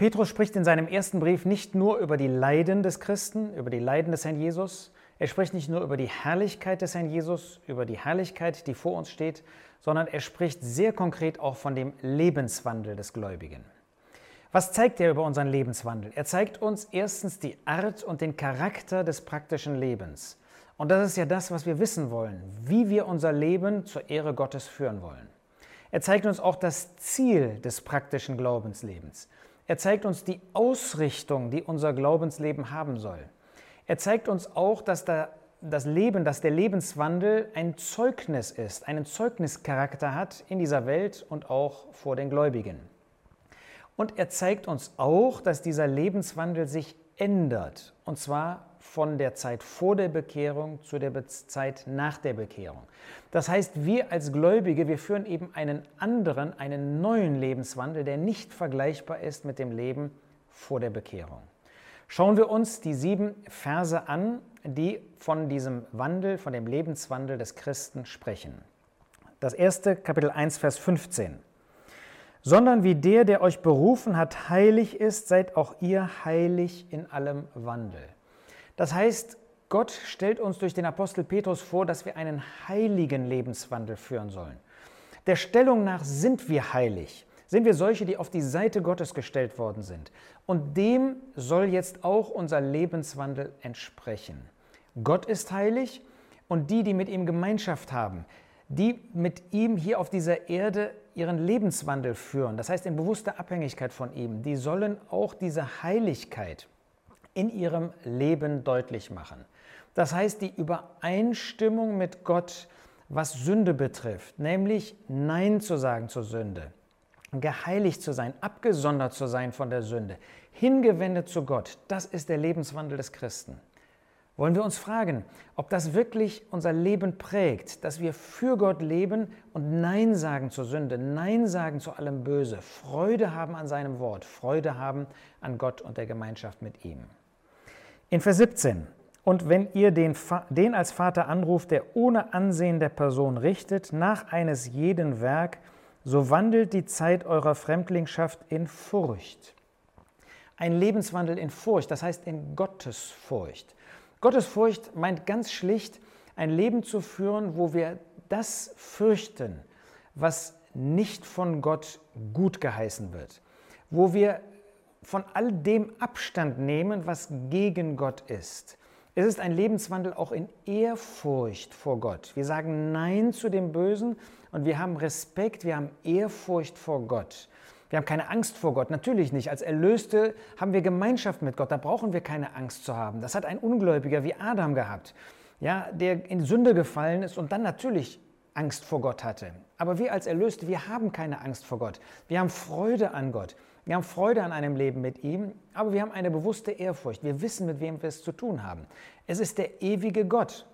Petrus spricht in seinem ersten Brief nicht nur über die Leiden des Christen, über die Leiden des Herrn Jesus, er spricht nicht nur über die Herrlichkeit des Herrn Jesus, über die Herrlichkeit, die vor uns steht, sondern er spricht sehr konkret auch von dem Lebenswandel des Gläubigen. Was zeigt er über unseren Lebenswandel? Er zeigt uns erstens die Art und den Charakter des praktischen Lebens. Und das ist ja das, was wir wissen wollen, wie wir unser Leben zur Ehre Gottes führen wollen. Er zeigt uns auch das Ziel des praktischen Glaubenslebens. Er zeigt uns die Ausrichtung, die unser Glaubensleben haben soll. Er zeigt uns auch, dass da das Leben, dass der Lebenswandel ein Zeugnis ist, einen Zeugnischarakter hat in dieser Welt und auch vor den Gläubigen. Und er zeigt uns auch, dass dieser Lebenswandel sich ändert, und zwar von der Zeit vor der Bekehrung zu der Zeit nach der Bekehrung. Das heißt, wir als Gläubige, wir führen eben einen anderen, einen neuen Lebenswandel, der nicht vergleichbar ist mit dem Leben vor der Bekehrung. Schauen wir uns die sieben Verse an, die von diesem Wandel, von dem Lebenswandel des Christen sprechen. Das erste Kapitel 1, Vers 15. Sondern wie der, der euch berufen hat, heilig ist, seid auch ihr heilig in allem Wandel. Das heißt, Gott stellt uns durch den Apostel Petrus vor, dass wir einen heiligen Lebenswandel führen sollen. Der Stellung nach sind wir heilig, sind wir solche, die auf die Seite Gottes gestellt worden sind. Und dem soll jetzt auch unser Lebenswandel entsprechen. Gott ist heilig und die, die mit ihm Gemeinschaft haben, die mit ihm hier auf dieser Erde ihren Lebenswandel führen, das heißt in bewusster Abhängigkeit von ihm, die sollen auch diese Heiligkeit, in ihrem Leben deutlich machen. Das heißt, die Übereinstimmung mit Gott, was Sünde betrifft, nämlich Nein zu sagen zur Sünde, geheiligt zu sein, abgesondert zu sein von der Sünde, hingewendet zu Gott, das ist der Lebenswandel des Christen. Wollen wir uns fragen, ob das wirklich unser Leben prägt, dass wir für Gott leben und Nein sagen zur Sünde, Nein sagen zu allem Böse, Freude haben an seinem Wort, Freude haben an Gott und der Gemeinschaft mit ihm. In Vers 17. Und wenn ihr den, den als Vater anruft, der ohne Ansehen der Person richtet, nach eines jeden Werk, so wandelt die Zeit eurer Fremdlingschaft in Furcht. Ein Lebenswandel in Furcht, das heißt in Gottesfurcht. Gottesfurcht meint ganz schlicht, ein Leben zu führen, wo wir das fürchten, was nicht von Gott gut geheißen wird, wo wir von all dem Abstand nehmen, was gegen Gott ist. Es ist ein Lebenswandel auch in Ehrfurcht vor Gott. Wir sagen Nein zu dem Bösen und wir haben Respekt, wir haben Ehrfurcht vor Gott. Wir haben keine Angst vor Gott, natürlich nicht. Als Erlöste haben wir Gemeinschaft mit Gott, da brauchen wir keine Angst zu haben. Das hat ein Ungläubiger wie Adam gehabt, ja, der in Sünde gefallen ist und dann natürlich Angst vor Gott hatte. Aber wir als Erlöste, wir haben keine Angst vor Gott. Wir haben Freude an Gott. Wir haben Freude an einem Leben mit ihm, aber wir haben eine bewusste Ehrfurcht. Wir wissen, mit wem wir es zu tun haben. Es ist der ewige Gott.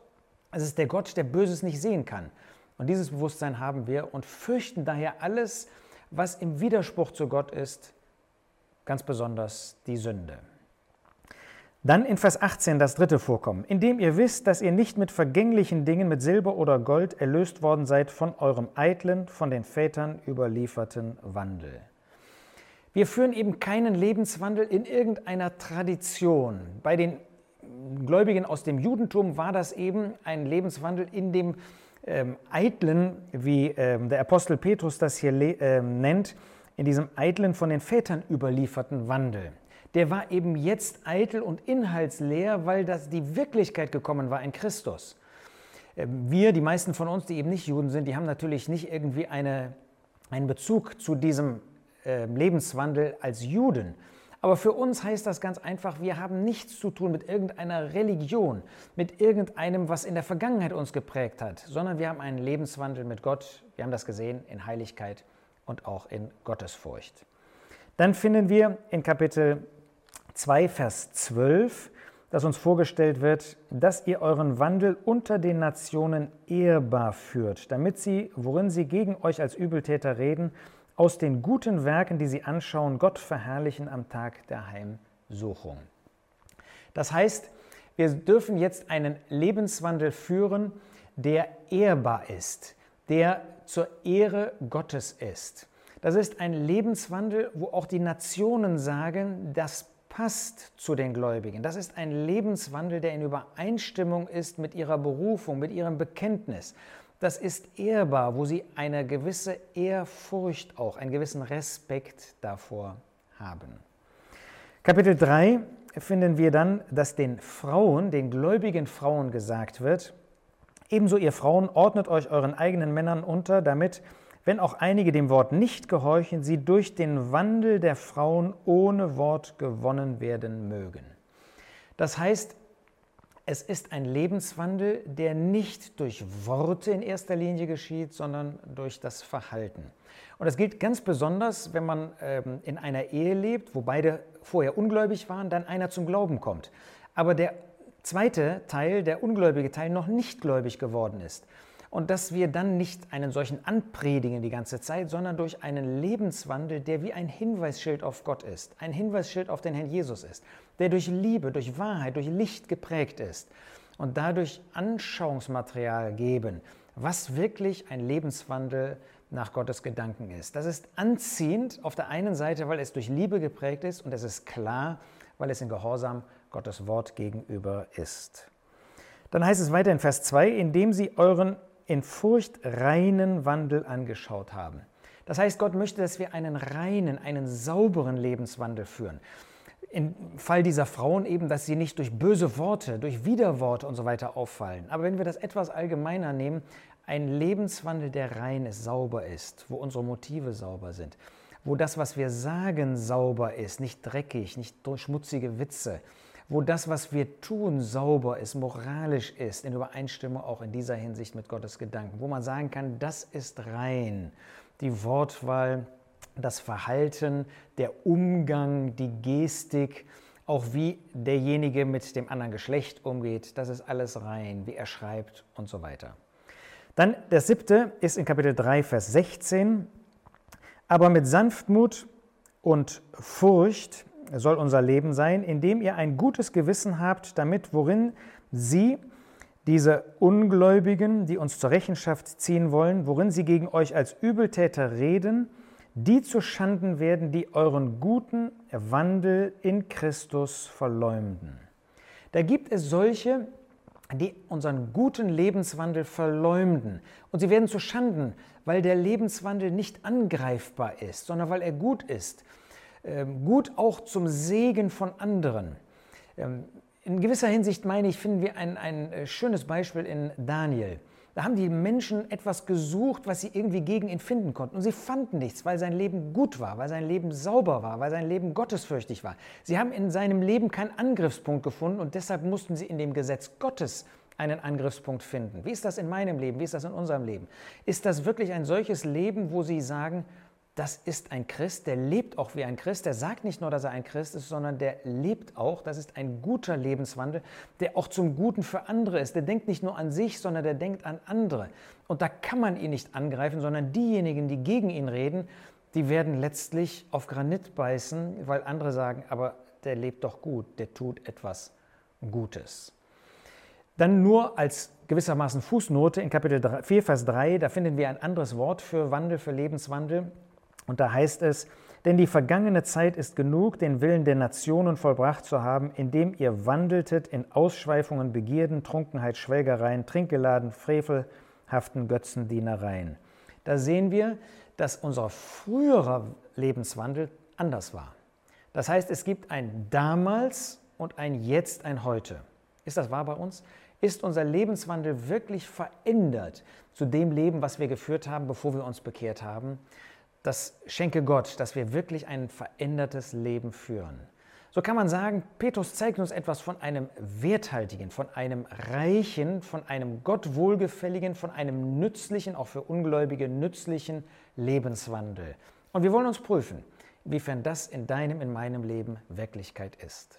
Es ist der Gott, der Böses nicht sehen kann. Und dieses Bewusstsein haben wir und fürchten daher alles, was im Widerspruch zu Gott ist, ganz besonders die Sünde. Dann in Vers 18 das dritte Vorkommen, indem ihr wisst, dass ihr nicht mit vergänglichen Dingen, mit Silber oder Gold erlöst worden seid von eurem eitlen, von den Vätern überlieferten Wandel. Wir führen eben keinen Lebenswandel in irgendeiner Tradition. Bei den Gläubigen aus dem Judentum war das eben ein Lebenswandel in dem ähm, eitlen, wie ähm, der Apostel Petrus das hier ähm, nennt, in diesem eitlen von den Vätern überlieferten Wandel der war eben jetzt eitel und inhaltsleer, weil das die Wirklichkeit gekommen war in Christus. Ähm, wir, die meisten von uns, die eben nicht Juden sind, die haben natürlich nicht irgendwie eine, einen Bezug zu diesem äh, Lebenswandel als Juden. Aber für uns heißt das ganz einfach, wir haben nichts zu tun mit irgendeiner Religion, mit irgendeinem, was in der Vergangenheit uns geprägt hat, sondern wir haben einen Lebenswandel mit Gott, wir haben das gesehen, in Heiligkeit und auch in Gottesfurcht. Dann finden wir in Kapitel 2, Vers 12, dass uns vorgestellt wird, dass ihr euren Wandel unter den Nationen ehrbar führt, damit sie, worin sie gegen euch als Übeltäter reden, aus den guten Werken, die sie anschauen, Gott verherrlichen am Tag der Heimsuchung. Das heißt, wir dürfen jetzt einen Lebenswandel führen, der ehrbar ist, der zur Ehre Gottes ist. Das ist ein Lebenswandel, wo auch die Nationen sagen, das passt zu den Gläubigen. Das ist ein Lebenswandel, der in Übereinstimmung ist mit ihrer Berufung, mit ihrem Bekenntnis. Das ist ehrbar, wo sie eine gewisse Ehrfurcht auch, einen gewissen Respekt davor haben. Kapitel 3 finden wir dann, dass den Frauen, den gläubigen Frauen gesagt wird, ebenso ihr Frauen ordnet euch euren eigenen Männern unter, damit, wenn auch einige dem Wort nicht gehorchen, sie durch den Wandel der Frauen ohne Wort gewonnen werden mögen. Das heißt, es ist ein Lebenswandel, der nicht durch Worte in erster Linie geschieht, sondern durch das Verhalten. Und das gilt ganz besonders, wenn man ähm, in einer Ehe lebt, wo beide vorher ungläubig waren, dann einer zum Glauben kommt. Aber der zweite Teil, der ungläubige Teil, noch nicht gläubig geworden ist. Und dass wir dann nicht einen solchen anpredigen die ganze Zeit, sondern durch einen Lebenswandel, der wie ein Hinweisschild auf Gott ist, ein Hinweisschild auf den Herrn Jesus ist, der durch Liebe, durch Wahrheit, durch Licht geprägt ist und dadurch Anschauungsmaterial geben, was wirklich ein Lebenswandel nach Gottes Gedanken ist. Das ist anziehend auf der einen Seite, weil es durch Liebe geprägt ist und es ist klar, weil es in Gehorsam Gottes Wort gegenüber ist. Dann heißt es weiter in Vers 2, indem sie euren in Furcht reinen Wandel angeschaut haben. Das heißt, Gott möchte, dass wir einen reinen, einen sauberen Lebenswandel führen. Im Fall dieser Frauen eben, dass sie nicht durch böse Worte, durch Widerworte und so weiter auffallen. Aber wenn wir das etwas allgemeiner nehmen, ein Lebenswandel, der rein ist, sauber ist, wo unsere Motive sauber sind, wo das, was wir sagen, sauber ist, nicht dreckig, nicht durch schmutzige Witze, wo das, was wir tun, sauber ist, moralisch ist, in Übereinstimmung auch in dieser Hinsicht mit Gottes Gedanken, wo man sagen kann, das ist rein. Die Wortwahl, das Verhalten, der Umgang, die Gestik, auch wie derjenige mit dem anderen Geschlecht umgeht, das ist alles rein, wie er schreibt und so weiter. Dann der siebte ist in Kapitel 3, Vers 16. Aber mit Sanftmut und Furcht soll unser Leben sein, indem ihr ein gutes Gewissen habt, damit worin sie, diese Ungläubigen, die uns zur Rechenschaft ziehen wollen, worin sie gegen euch als Übeltäter reden, die zu Schanden werden, die euren guten Wandel in Christus verleumden. Da gibt es solche, die unseren guten Lebenswandel verleumden. Und sie werden zu Schanden, weil der Lebenswandel nicht angreifbar ist, sondern weil er gut ist. Ähm, gut auch zum Segen von anderen. Ähm, in gewisser Hinsicht meine ich, finden wir ein, ein äh, schönes Beispiel in Daniel. Da haben die Menschen etwas gesucht, was sie irgendwie gegen ihn finden konnten. Und sie fanden nichts, weil sein Leben gut war, weil sein Leben sauber war, weil sein Leben gottesfürchtig war. Sie haben in seinem Leben keinen Angriffspunkt gefunden und deshalb mussten sie in dem Gesetz Gottes einen Angriffspunkt finden. Wie ist das in meinem Leben? Wie ist das in unserem Leben? Ist das wirklich ein solches Leben, wo Sie sagen, das ist ein Christ, der lebt auch wie ein Christ, der sagt nicht nur, dass er ein Christ ist, sondern der lebt auch, das ist ein guter Lebenswandel, der auch zum Guten für andere ist. Der denkt nicht nur an sich, sondern der denkt an andere. Und da kann man ihn nicht angreifen, sondern diejenigen, die gegen ihn reden, die werden letztlich auf Granit beißen, weil andere sagen, aber der lebt doch gut, der tut etwas Gutes. Dann nur als gewissermaßen Fußnote in Kapitel 4, Vers 3, da finden wir ein anderes Wort für Wandel, für Lebenswandel. Und da heißt es, denn die vergangene Zeit ist genug, den Willen der Nationen vollbracht zu haben, indem ihr wandeltet in Ausschweifungen, Begierden, Trunkenheit, Schwelgereien, Trinkgeladen, frevelhaften Götzendienereien. Da sehen wir, dass unser früherer Lebenswandel anders war. Das heißt, es gibt ein damals und ein jetzt, ein heute. Ist das wahr bei uns? Ist unser Lebenswandel wirklich verändert zu dem Leben, was wir geführt haben, bevor wir uns bekehrt haben? Das schenke Gott, dass wir wirklich ein verändertes Leben führen. So kann man sagen, Petrus zeigt uns etwas von einem werthaltigen, von einem reichen, von einem Gott wohlgefälligen, von einem nützlichen, auch für Ungläubige nützlichen Lebenswandel. Und wir wollen uns prüfen, inwiefern das in deinem, in meinem Leben Wirklichkeit ist.